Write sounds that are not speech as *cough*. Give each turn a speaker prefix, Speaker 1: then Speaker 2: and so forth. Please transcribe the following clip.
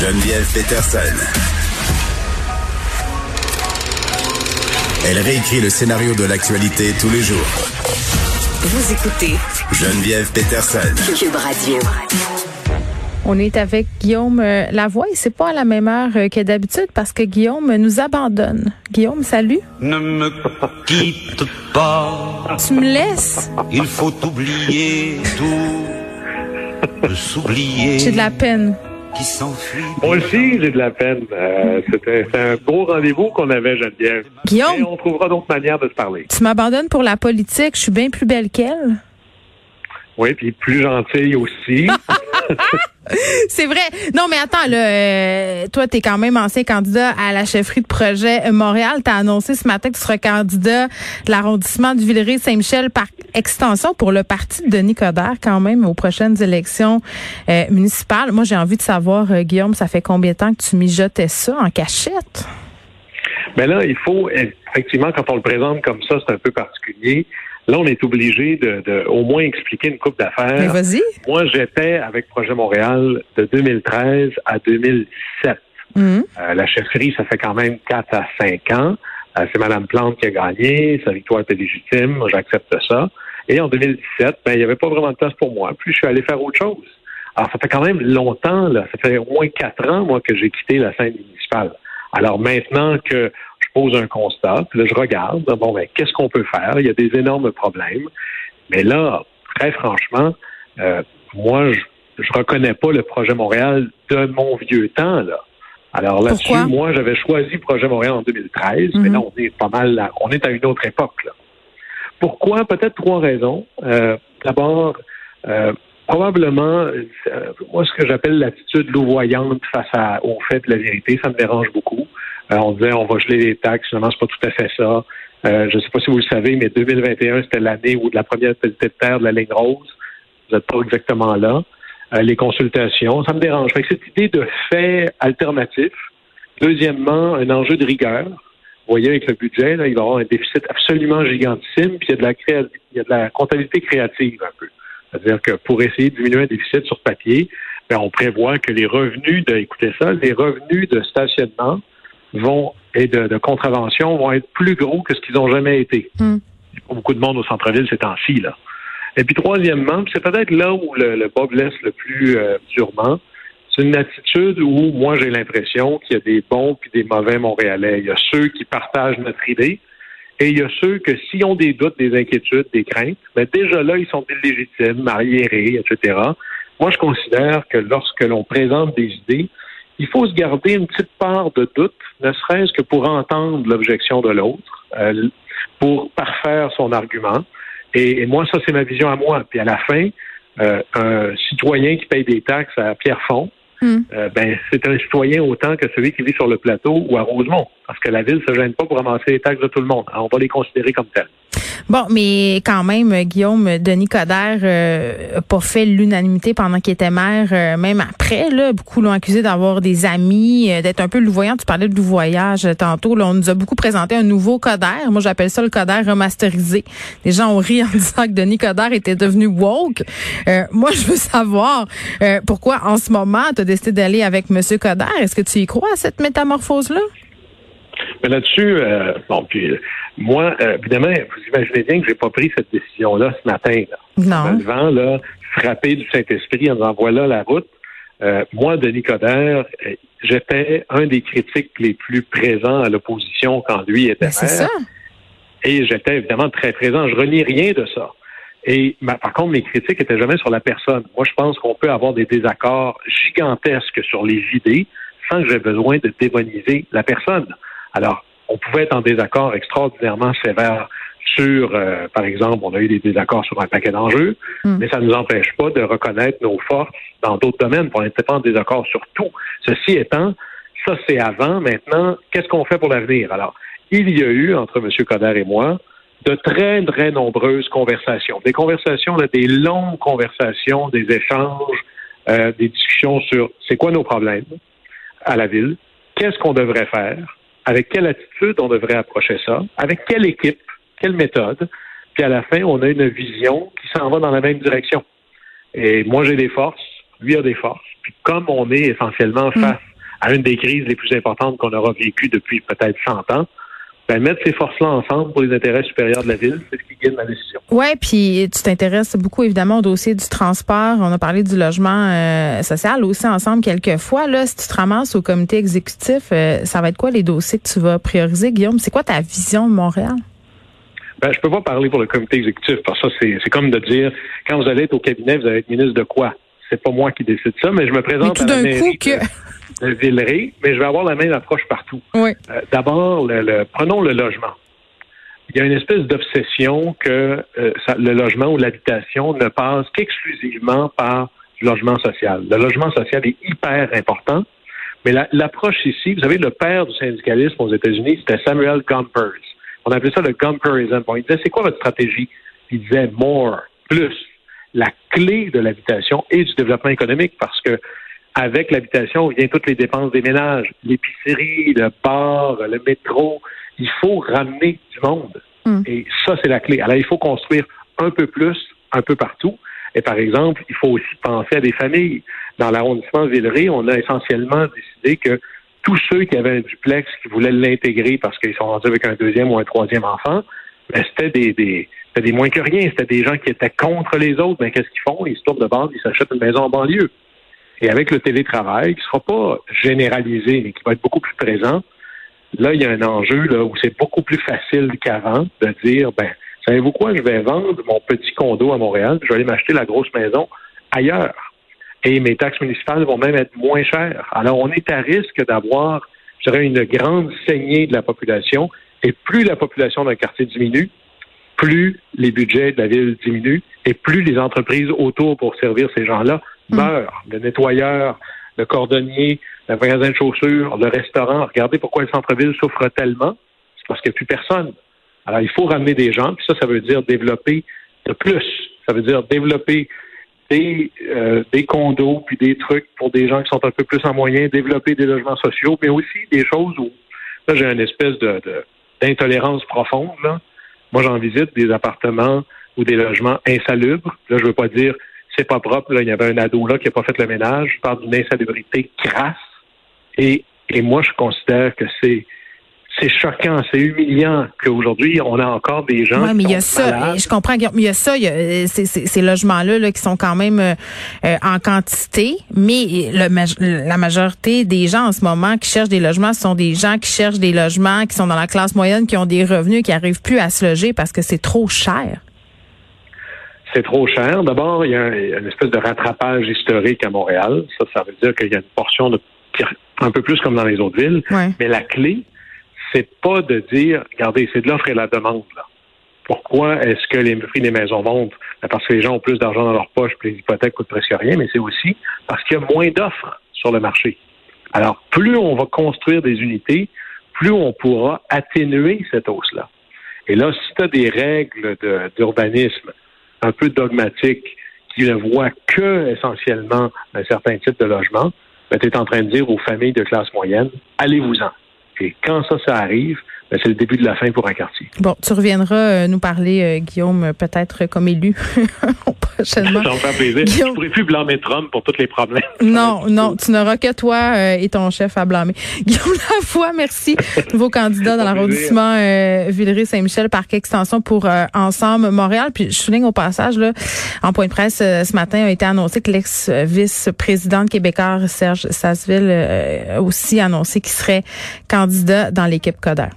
Speaker 1: Geneviève Peterson. Elle réécrit le scénario de l'actualité tous les jours.
Speaker 2: Vous écoutez
Speaker 1: Geneviève Peterson.
Speaker 2: Cube Radio.
Speaker 3: On est avec Guillaume euh, Lavoie et c'est pas à la même heure euh, que d'habitude parce que Guillaume nous abandonne. Guillaume, salut.
Speaker 4: Ne me quitte pas.
Speaker 3: Tu me laisses.
Speaker 4: Il faut oublier tout. *laughs* S'oublier.
Speaker 3: J'ai de la peine.
Speaker 4: Qui s'enfuit.
Speaker 5: Moi aussi, j'ai de la peine. Euh, C'était c'est un beau rendez-vous qu'on avait, Geneviève.
Speaker 3: Guillaume?
Speaker 5: Et on trouvera d'autres manières de se parler.
Speaker 3: Tu m'abandonnes pour la politique. Je suis bien plus belle qu'elle.
Speaker 5: Oui, puis plus gentil aussi. *laughs* *laughs*
Speaker 3: C'est vrai. Non, mais attends, là, euh, toi, tu es quand même ancien candidat à la chefferie de projet Montréal. Tu as annoncé ce matin que tu seras candidat de l'arrondissement du Villeray-Saint-Michel par extension pour le parti de Denis Coderre quand même aux prochaines élections euh, municipales. Moi, j'ai envie de savoir, euh, Guillaume, ça fait combien de temps que tu mijotais ça en cachette?
Speaker 5: Mais là, il faut, effectivement, quand on le présente comme ça, c'est un peu particulier. Là, on est obligé de, de au moins expliquer une coupe d'affaires.
Speaker 3: Mais vas-y.
Speaker 5: Moi, j'étais avec Projet Montréal de 2013 à 2017.
Speaker 3: Mhm.
Speaker 5: Euh, la chefferie, ça fait quand même 4 à 5 ans. Euh, c'est Mme Plante qui a gagné. Sa victoire était légitime. Moi, j'accepte ça. Et en 2017, ben, il n'y avait pas vraiment de place pour moi. Puis, je suis allé faire autre chose. Alors, ça fait quand même longtemps, là. Ça fait au moins quatre ans, moi, que j'ai quitté la scène municipale. Alors, maintenant que pose un constat, puis là, je regarde, bon, ben, qu'est-ce qu'on peut faire? Il y a des énormes problèmes. Mais là, très franchement, euh, moi, je, je reconnais pas le projet Montréal de mon vieux temps, là. Alors là-dessus, moi, j'avais choisi Projet Montréal en 2013, mais
Speaker 3: Mhm.
Speaker 5: là, on est pas mal, là, on est à une autre époque, là. Pourquoi? Peut-être trois raisons. Euh, D'abord, euh, probablement, euh, moi, ce que j'appelle l'attitude louvoyante face à, au fait de la vérité, ça me dérange beaucoup. Euh, on disait, on va geler les taxes, finalement, c'est pas tout à fait ça. Euh, je ne sais pas si vous le savez, mais 2021, c'était l'année où de la première pelletée de terre de la ligne rose. Vous n'êtes pas exactement là. Euh, les consultations, ça me dérange. Fait que cette idée de fait alternatif. Deuxièmement, un enjeu de rigueur. Vous voyez, avec le budget, là, il va y avoir un déficit absolument gigantissime, puis il y a de la, créa- il y a de la comptabilité créative un peu. C'est-à-dire que pour essayer de diminuer un déficit sur papier, ben, on prévoit que les revenus de, écoutez ça, les revenus de stationnement vont et de, de contravention vont être plus gros que ce qu'ils ont jamais été. Il y a pas beaucoup de monde au centre-ville ces temps-ci, là. Et puis troisièmement, c'est peut-être là où le, le bas blesse le plus euh, durement, c'est une attitude où moi j'ai l'impression qu'il y a des bons puis des mauvais Montréalais. Il y a ceux qui partagent notre idée et il y a ceux que s'ils ont des doutes, des inquiétudes, des craintes, ben déjà là, ils sont illégitimes, arriérés, etc. Moi, je considère que lorsque l'on présente des idées, il faut se garder une petite part de doute, ne serait-ce que pour entendre l'objection de l'autre, euh, pour parfaire son argument. Et, et moi, ça, c'est ma vision à moi. Puis à la fin, euh, un citoyen qui paye des taxes à Pierrefonds,
Speaker 3: Hmm.
Speaker 5: euh, ben, c'est un citoyen autant que celui qui vit sur le plateau ou à Rosemont. Parce que la ville se gêne pas pour ramasser les taxes de tout le monde. Alors, on va les considérer comme tels.
Speaker 3: Bon, mais quand même, Guillaume, Denis Coderre euh, a pas fait l'unanimité pendant qu'il était maire, euh, même après. Là, beaucoup l'ont accusé d'avoir des amis, euh, d'être un peu louvoyant. Tu parlais de louvoyage euh, tantôt. Là, on nous a beaucoup présenté un nouveau Coderre. Moi, j'appelle ça le Coderre remasterisé. Les gens ont ri en *laughs* disant que Denis Coderre était devenu woke. Moi, je veux savoir pourquoi en ce moment, tu as décidé d'aller avec Monsieur Coderre? Est-ce que tu y crois à cette métamorphose-là?
Speaker 5: Mais là-dessus, euh, bon, puis euh, moi, euh, évidemment, vous imaginez bien que j'ai pas pris cette décision-là ce matin. Là.
Speaker 3: Non.
Speaker 5: En me levant, là, frappé du Saint-Esprit en disant voilà la route. Euh, moi, Denis Coderre, euh, j'étais un des critiques les plus présents à l'opposition quand lui était
Speaker 3: c'est
Speaker 5: maire.
Speaker 3: ça.
Speaker 5: Et j'étais évidemment très présent. Je renie rien de ça. Et ma- par contre, mes critiques étaient jamais sur la personne. Moi, je pense qu'on peut avoir des désaccords gigantesques sur les idées sans que j'ai besoin de démoniser la personne. Alors, on pouvait être en désaccord extraordinairement sévère sur, euh, par exemple, on a eu des désaccords sur un paquet d'enjeux,
Speaker 3: Mm.
Speaker 5: mais ça ne nous empêche pas de reconnaître nos forces dans d'autres domaines. On n'était pas en désaccord sur tout. Ceci étant, ça c'est avant. Maintenant, qu'est-ce qu'on fait pour l'avenir? Alors, il y a eu, entre M. Coder et moi, de très, très nombreuses conversations. Des conversations, là, des longues conversations, des échanges, euh, des discussions sur c'est quoi nos problèmes à la ville, qu'est-ce qu'on devrait faire, avec quelle attitude on devrait approcher ça, avec quelle équipe, quelle méthode. Puis à la fin, on a une vision qui s'en va dans la même direction. Et moi, j'ai des forces, lui a des forces. Puis comme on est essentiellement face à une des crises les plus importantes qu'on aura vécues depuis peut-être 100 ans, ben, mettre ces forces-là ensemble pour les intérêts supérieurs de la ville, c'est ce qui guide ma décision.
Speaker 3: Ouais, puis tu t'intéresses beaucoup évidemment au dossier du transport. On a parlé du logement euh, social aussi ensemble quelques fois. Là, si tu te ramasses au comité exécutif, euh, ça va être quoi les dossiers que tu vas prioriser, Guillaume? C'est quoi ta vision de Montréal?
Speaker 5: Ben, je peux pas parler pour le comité exécutif parce que c'est comme de dire quand vous allez être au cabinet, vous allez être ministre de quoi? C'est pas moi qui décide ça, mais je me présente à la mairie
Speaker 3: que
Speaker 5: de, Villeray, mais je vais avoir la même approche partout.
Speaker 3: oui.
Speaker 5: Euh, D'abord, le, le- prenons le logement. Il y a une espèce d'obsession que euh, ça- le logement ou l'habitation ne passe qu'exclusivement par du logement social. Le logement social est hyper important, mais la- l'approche ici, vous savez, le père du syndicalisme aux États-Unis, c'était Samuel Gompers. On appelait ça le Gumperism. Bon, il disait, c'est quoi votre stratégie? Il disait more, plus. La clé de l'habitation et du développement économique parce que avec l'habitation vient toutes les dépenses des ménages, l'épicerie, le bar, le métro. Il faut ramener du monde.
Speaker 3: Mm.
Speaker 5: Et ça, c'est la clé. Alors, il faut construire un peu plus, un peu partout. Et par exemple, il faut aussi penser à des familles. Dans l'arrondissement de Villeray, on a essentiellement décidé que tous ceux qui avaient un duplex, qui voulaient l'intégrer parce qu'ils sont rendus avec un deuxième ou un troisième enfant, ben, c'était des, des, des moins que rien. C'était des gens qui étaient contre les autres. Ben, qu'est-ce qu'ils font? Ils se tournent de base, ils s'achètent une maison en banlieue. Et avec le télétravail, qui ne sera pas généralisé, mais qui va être beaucoup plus présent, là, il y a un enjeu où c'est beaucoup plus facile qu'avant de dire, ben, savez-vous quoi, je vais vendre mon petit condo à Montréal, je vais aller m'acheter la grosse maison ailleurs. Et mes taxes municipales vont même être moins chères. Alors, on est à risque d'avoir, je dirais, une grande saignée de la population. Et plus la population d'un quartier diminue, plus les budgets de la ville diminuent et plus les entreprises autour pour servir ces gens-là meurent. Le nettoyeur, le cordonnier, le magasin de chaussures, le restaurant. Regardez pourquoi le centre-ville souffre tellement. C'est parce qu'il n'y a plus personne. Alors, il faut ramener des gens, puis ça, ça veut dire développer de plus. Ça veut dire développer des, euh, des condos, puis des trucs pour des gens qui sont un peu plus en moyen, développer des logements sociaux, mais aussi des choses où, là, j'ai une espèce de, de- d'intolérance profonde, là. Moi, j'en visite des appartements ou des logements insalubres. Là, je veux pas dire c'est pas propre. Là, il y avait un ado là qui n'a pas fait le ménage. Je parle d'une insalubrité crasse. Et, et moi, je considère que c'est c'est choquant, c'est humiliant qu'aujourd'hui, on a encore des gens
Speaker 3: Oui, mais
Speaker 5: qui
Speaker 3: il y a ça.
Speaker 5: malades.
Speaker 3: Je comprends, mais il y a ça. Il y a euh, ces, ces- ces logements-là là, qui sont quand même euh, euh, en quantité, mais le, la majorité des gens en ce moment qui cherchent des logements ce sont des gens qui cherchent des logements, qui sont dans la classe moyenne, qui ont des revenus, qui arrivent plus à se loger parce que c'est trop cher.
Speaker 5: c'est trop cher. D'abord, il y a un- une espèce de rattrapage historique à Montréal. Ça, ça veut dire qu'il y a une portion de un peu plus comme dans les autres villes.
Speaker 3: Ouais.
Speaker 5: Mais la clé, c'est pas de dire, regardez, c'est de l'offre et la demande. Là. Pourquoi est-ce que les prix des maisons montent? Ben, parce que les gens ont plus d'argent dans leur poche, puis les hypothèques coûtent presque rien, mais c'est aussi parce qu'il y a moins d'offres sur le marché. Alors, plus on va construire des unités, plus on pourra atténuer cette hausse-là. Et là, si tu as des règles d'urbanisme un peu dogmatiques qui ne voient que essentiellement un certain type de logement, ben, tu es en train de dire aux familles de classe moyenne, allez-vous-en. Et quand ça, ça arrive, c'est le début de la fin pour un quartier.
Speaker 3: Bon, tu reviendras euh, nous parler, euh, Guillaume, euh, peut-être comme élu *laughs* prochainement.
Speaker 5: Ça me fait plaisir.
Speaker 3: Guillaume-
Speaker 5: Je pourrais plus blâmer Trump pour tous les problèmes. *laughs*
Speaker 3: Non, non, tu n'auras que toi euh, et ton chef à blâmer. *laughs* Guillaume Lavoie, merci. Nouveau candidat dans l'arrondissement euh, Villeray-Saint-Michel, parc extension pour euh, Ensemble Montréal. Puis je souligne au passage, là, en point de presse euh, ce matin, a été annoncé que l'ex-vice-président de québécois, Serge Sasseville, euh, a aussi annoncé qu'il serait candidat dans l'équipe Coder.